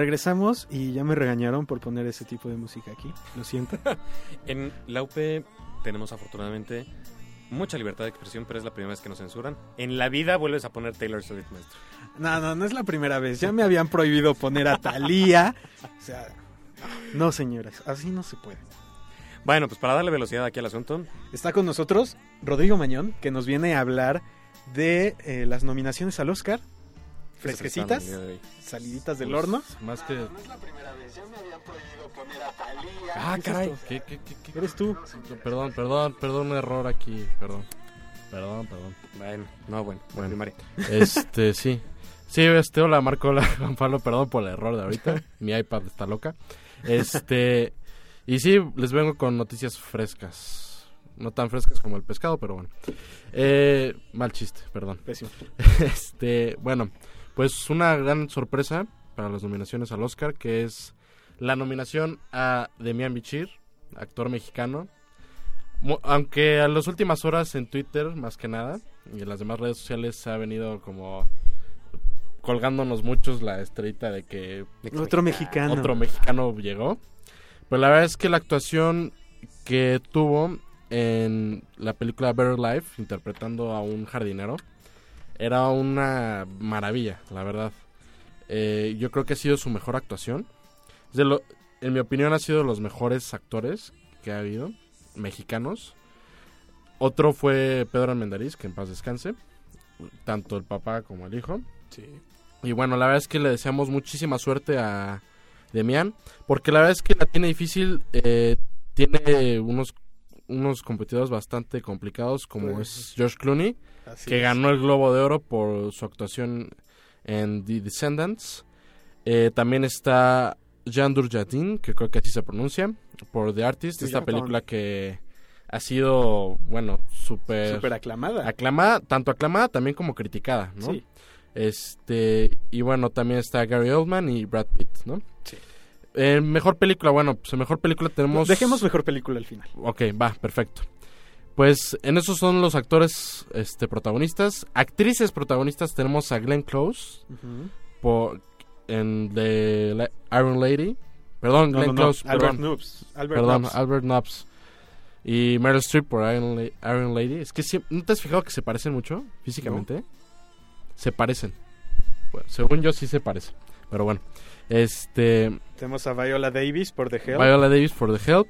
Regresamos y ya me regañaron por poner ese tipo de música aquí. Lo siento. En la UP tenemos afortunadamente mucha libertad de expresión, pero es la primera vez que nos censuran. En la vida vuelves a poner Taylor Swift, maestro. No, no, no es la primera vez. Ya me habían prohibido poner a Thalía. O sea, no, señoras, así no se puede. Bueno, pues para darle velocidad aquí al asunto, Está con nosotros Rodrigo Mañón, que nos viene a hablar de eh, las nominaciones al Oscar. ¿Qué se Fresquecitas, saliditas del Pues, horno. Más que. Ah, caray. ¿Qué, qué, qué, qué? Eres tú. Perdón, perdón, perdón, un error aquí. Perdón. Perdón, perdón. Bueno, no, bueno, Bueno. primaria. Este, sí. Sí, este, hola, Marco, hola, Juan Pablo, perdón por el error de ahorita. Mi iPad está loca. Este, y sí, les vengo con noticias frescas. No tan frescas como el pescado, pero bueno. Eh, mal chiste, perdón. Pésimo. Este, bueno, pues una gran sorpresa para las nominaciones al Oscar, que es la nominación a Demian Bichir, actor mexicano. Aunque a las últimas horas en Twitter, más que nada, y en las demás redes sociales se ha venido como colgándonos muchos la estrellita de que Otro mexicano. otro mexicano llegó. Pero la verdad es que la actuación que tuvo en la película Better Life, interpretando a un jardinero, era una maravilla, la verdad. Eh, yo creo que ha sido su mejor actuación. Es de lo- en mi opinión, ha sido de los mejores actores que ha habido, mexicanos. Otro fue Pedro Almendariz, que en paz descanse. Tanto el papá como el hijo. Y bueno, la verdad es que le deseamos muchísima suerte a Demian, porque la verdad es que la tiene difícil, eh, tiene unos unos competidores bastante complicados como Pues, es George Clooney, Así que es. ganó el Globo de Oro por su actuación en The Descendants. Eh, también está Jean Dujardin, que creo que así se pronuncia, por The Artist, Sí, esta película que ha sido, bueno, súper Súper aclamada. aclamada, tanto aclamada también como criticada, ¿no? Sí. Este, y bueno, también está Gary Oldman y Brad Pitt, ¿no? Sí. Eh, mejor película, bueno, pues mejor película tenemos... Dejemos mejor película al final. Ok, va, perfecto. Pues en esos son los actores este, protagonistas. Actrices protagonistas tenemos a Glenn Close por, en The La- Iron Lady. Perdón, No, Glenn no, no. Close, Albert perdón. Noobs. Albert Perdón. Albert Nobbs. Y Meryl Streep por Iron, La- Iron Lady. Es que sí- ¿no te has fijado que se parecen mucho físicamente? Se parecen. Bueno, según yo sí se parecen. Pero bueno. Este. Tenemos a Viola Davis por The Help. Viola Davis por The Help.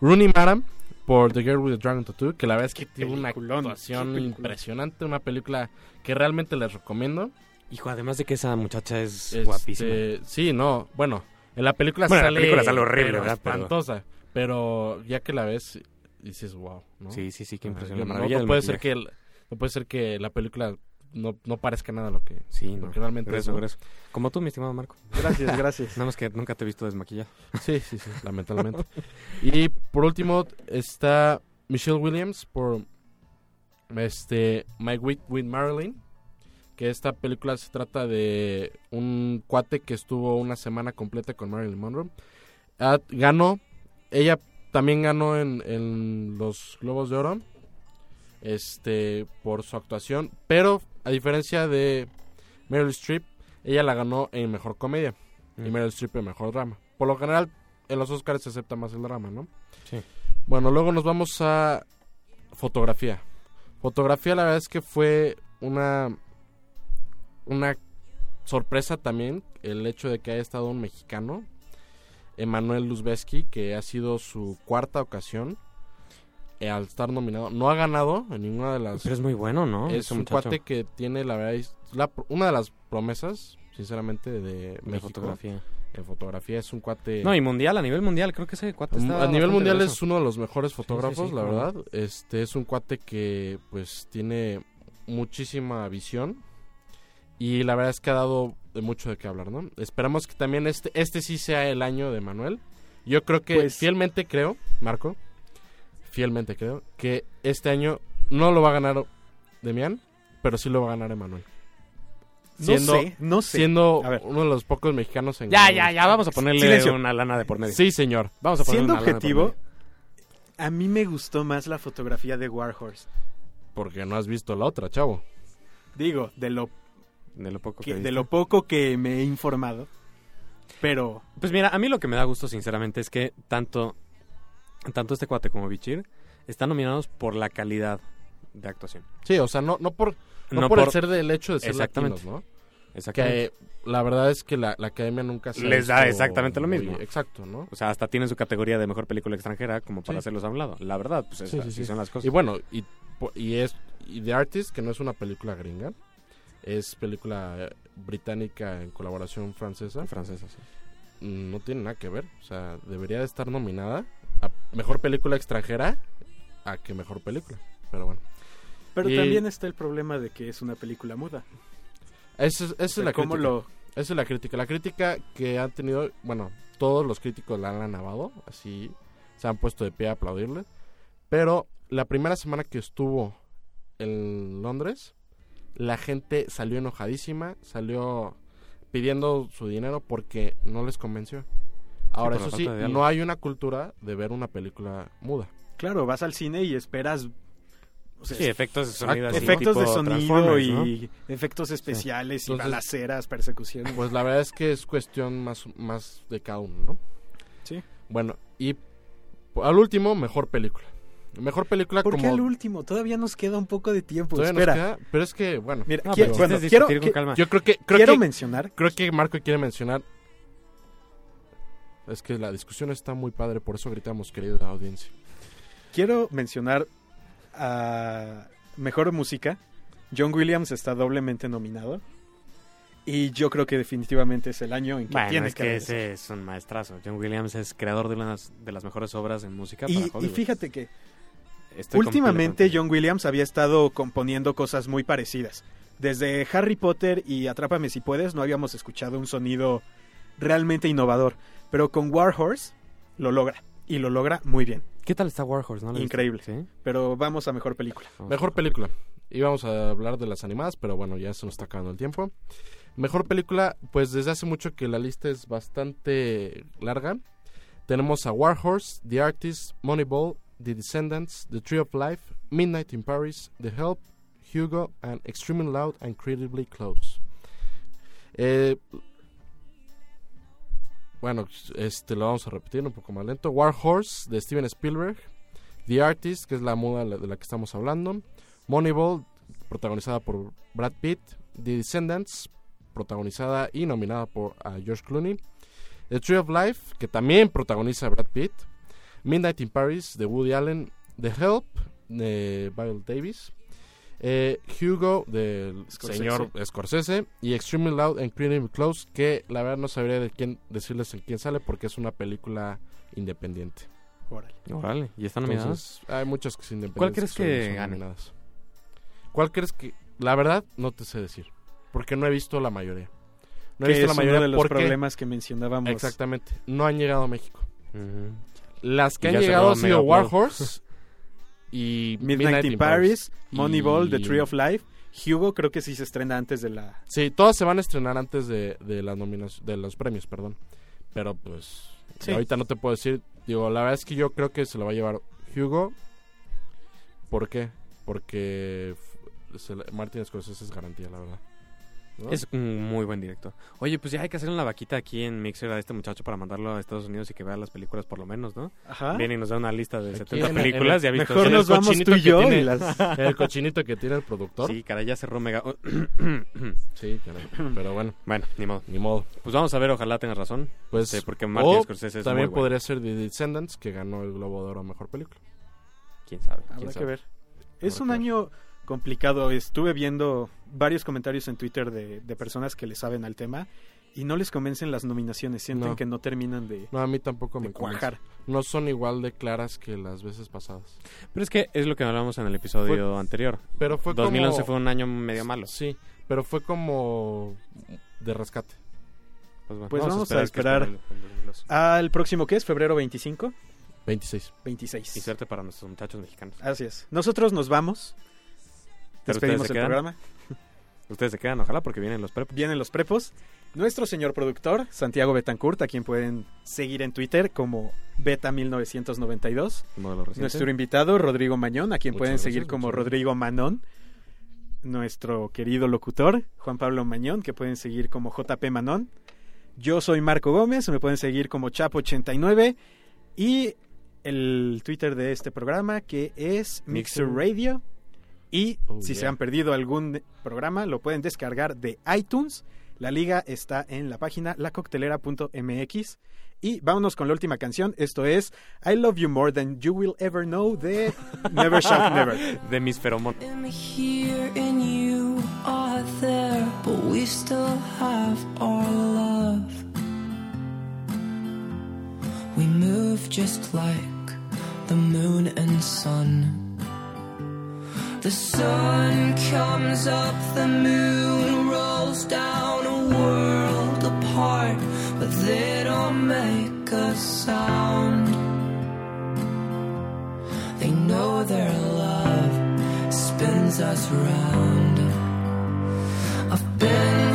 Rooney Mara por The Girl with the Dragon Tattoo. Que la verdad es que tiene una actuación impresionante. Una película que realmente les recomiendo. Hijo, además de que esa muchacha es Este, guapísima. Sí, no. Bueno, en la película Bueno, en la sale. película sale horrible, pero ¿verdad? Espantosa. Pero ya que la ves, dices, wow. ¿no? Sí, sí, sí, qué impresión. no- puede ser que el- no puede ser que la película no, no parezca nada lo que, Sí, lo no. que realmente es. Grueso, ¿no? grueso. Como tú, mi estimado Marco. Gracias, gracias. Nada más que nunca te he visto desmaquillado. Sí, sí, sí, lamentablemente. y por último está Michelle Williams por este My Week with Marilyn, que esta película se trata de un cuate que estuvo una semana completa con Marilyn Monroe. Ah, ganó, ella también ganó en, en los Globos de Oro, este, por su actuación, pero a diferencia de Meryl Streep, ella la ganó en mejor comedia y Mm. Meryl Streep en mejor drama. Por lo general, en los Oscars se acepta más el drama, ¿no? Sí. Bueno, luego nos vamos a fotografía. Fotografía, la verdad es que fue una una sorpresa también el hecho de que haya estado un mexicano, Emanuel Luzbeski, que ha sido su cuarta ocasión al estar nominado. No ha ganado en ninguna de las Pero es muy bueno, ¿no? es un muchacho cuate que tiene, la verdad, es la- una de las promesas, sinceramente, de, de fotografía. en fotografía. Es un cuate... No, y mundial, a nivel mundial, creo que ese cuate está a nivel mundial es uno de los mejores fotógrafos, sí, la verdad. Este es un cuate que, pues, tiene muchísima visión y la verdad es que ha dado mucho de qué hablar, ¿no? Esperamos que también este, este sí sea el año de Manuel. Yo creo que Pues- fielmente creo, Marco, fielmente creo que este año no lo va a ganar Demian, pero sí lo va a ganar Emanuel. Siendo, no sé, no sé. siendo uno de los pocos mexicanos en Ya, ya, ya, vamos a ponerle Silencio. una lana de por medio. Sí, señor. Vamos a ponerle Siendo una lana de por objetivo, medio. a mí me gustó más la fotografía de Warhorse. Porque no has visto la otra, chavo. Digo, de lo, De lo poco que, que, de lo poco que me he informado. Pero Pues mira, a mí lo que me da gusto, sinceramente, es que tanto, tanto este cuate como Bichir están nominados por la calidad de actuación. Sí, o sea, no, no por, no No por, el ser del hecho de ser Exactamente. latinos, ¿no? Exactamente. Que la verdad es que la, la academia nunca se Les da exactamente lo muy- mismo. Exacto, ¿no? O sea, hasta tienen su categoría de mejor película extranjera como para Sí. hacerlos a un lado. La verdad, pues es- Sí, sí, así sí. son las cosas. Y bueno, y, y es y The Artist, que no es una película gringa, es película eh, británica en colaboración francesa, francesa, sí. mm, no tiene nada que ver. O sea, debería de estar nominada a mejor película extranjera a que mejor película. Pero bueno, pero Y- también está el problema de que es una película muda. esa es, esa O es la ¿cómo crítica. lo es la crítica. La crítica que han tenido, bueno, todos los críticos la han alabado, así se han puesto de pie a aplaudirle. Pero la primera semana que estuvo en Londres, la gente salió enojadísima, salió pidiendo su dinero porque no les convenció. Ahora, eso sí, no hay una cultura de ver una película muda. Claro, vas al cine y esperas o sea, Sí, efectos de sonido. así, efectos de sonido y ¿no? efectos especiales y Entonces- balaceras, persecuciones. Pues la verdad es que es cuestión más, más de cada uno, ¿no? Sí. Bueno, y al último, mejor película. Mejor película ¿Por como... qué al último? Todavía nos queda un poco de tiempo. todavía nos Espera. queda, pero es que, bueno, Mira, No, quiero, pero bueno, quiero, discutir con qui- calma. yo creo que... Creo quiero que, mencionar creo que Marco quiere mencionar... Es que la discusión está muy padre, por eso gritamos, querida audiencia. quiero mencionar a mejor música. John Williams está doblemente nominado. Y yo creo que definitivamente es el año en que Bueno, tiene es que que ese es un maestrazo. John Williams es creador de unas de las mejores obras en música Y, para y fíjate que Estoy últimamente John Williams había estado componiendo cosas muy parecidas. Desde Harry Potter y Atrápame si puedes no habíamos escuchado un sonido realmente innovador. Pero con War Horse lo logra. Y lo logra muy bien. ¿Qué tal está Warhorse? ¿No? Increíble. ¿Sí? Pero vamos a mejor película. Vamos Mejor a- película. Íbamos a hablar de las animadas, pero bueno, ya se nos está acabando el tiempo. Mejor película, pues desde hace mucho que la lista es bastante larga. Tenemos a War Horse, The Artist, Moneyball, The Descendants, The Tree of Life, Midnight in Paris, The Help, Hugo, and Extremely Loud and Incredibly Close. Eh, bueno, este lo vamos a repetir un poco más lento. War Horse de Steven Spielberg, The Artist, que es la muda de la que estamos hablando, Moneyball, protagonizada por Brad Pitt, The Descendants, protagonizada y nominada por George Clooney, The Tree of Life, que también protagoniza a Brad Pitt, Midnight in Paris de Woody Allen, The Help de Viola Davis, eh, Hugo del Scorsese. señor Scorsese y Extremely Loud and Incredibly Close, que la verdad no sabría de quién decirles en quién sale porque es una película independiente. Órale. Órale, ¿y están nominadas? Entonces, hay muchas que son independientes. ¿Cuál crees que son gane? nominadas. ¿Cuál crees que.? La verdad, no te sé decir. Porque no he visto la mayoría. No he que visto es la mayoría uno de los porque. problemas que mencionábamos. Exactamente. No han llegado a México. Las que Y han llegado han sido Mega War Upload. Horse y Midnight, in Paris, Moneyball, The Tree of Life. Hugo creo que sí se estrena antes de la... Sí, todas se van a estrenar antes de, de, las de los premios, perdón. Pero pues. Sí. Ahorita no te puedo decir. Digo, la verdad es que yo creo que se lo va a llevar Hugo. ¿Por qué? Porque Martin Scorsese es garantía, la verdad. ¿No? Es un muy buen director. Oye, pues ya hay que hacer una vaquita aquí en Mixer a este muchacho para mandarlo a Estados Unidos y que vea las películas por lo menos, ¿no? Ajá. Viene y nos da una lista de Aquí 70 en el- películas. en ya visto Mejor el nos vamos cochinito tú y que yo tiene- y las... El cochinito que tiene el productor. Sí, caray, ya cerró Mega... Sí, caray. Pero bueno, bueno, ni modo. ni modo. Pues vamos a ver, ojalá tengas razón. Pues Sí, porque Martin o Scorsese es también muy bueno. podría ser The Descendants, que ganó el Globo de Oro a Mejor Película. ¿Quién sabe? Habrá quién que sabe. ver. Es Habrá un ver. Complicado. Estuve viendo varios comentarios en Twitter de, de personas que le saben al tema y no les convencen las nominaciones. Sienten No. que no terminan de, No, a mí tampoco me cuajar. No son igual de claras que las veces pasadas. Pero es que es lo que hablamos en el episodio anterior. Pero fue 2011 como... fue un año medio malo. Sí, pero fue como de rescate. Pues, bueno, Pues vamos a que esperar. esperen el- el 2012. Al próximo, ¿qué es? ¿Febrero 25? 26. 26. Y suerte para nuestros muchachos mexicanos. Así es. Nosotros nos vamos. Despedimos ustedes se el quedan. programa. Ustedes se quedan, ojalá, porque vienen los prepos. Vienen los prepos. Nuestro señor productor, Santiago Betancourt, a quien pueden seguir en Twitter como Beta1992. Modelo reciente. Nuestro invitado, Rodrigo Mañón, a quien Muchas pueden gracias, seguir como. Rodrigo Manón. Nuestro querido locutor, Juan Pablo Mañón, que pueden seguir como JP Manón. Yo soy Marco Gómez, me pueden seguir como Chapo89. Y el Twitter de este programa, que es Mixer. Radio. Y Oh, si se han perdido algún programa, lo pueden descargar de iTunes. La liga está en la página lacoctelera.mx. Y vámonos con la última canción. Esto es I Love You More Than You Will Ever Know de Never Shout Never. De mis feromonas. am here and you are there, but we still have our love. We move just like the moon and sun. The sun comes up, the moon rolls down a world apart, but they don't make a sound. They know their love spins us round. I've been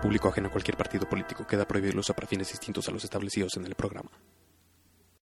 público ajeno a cualquier partido político. Queda prohibido el para fines distintos a los establecidos en el programa.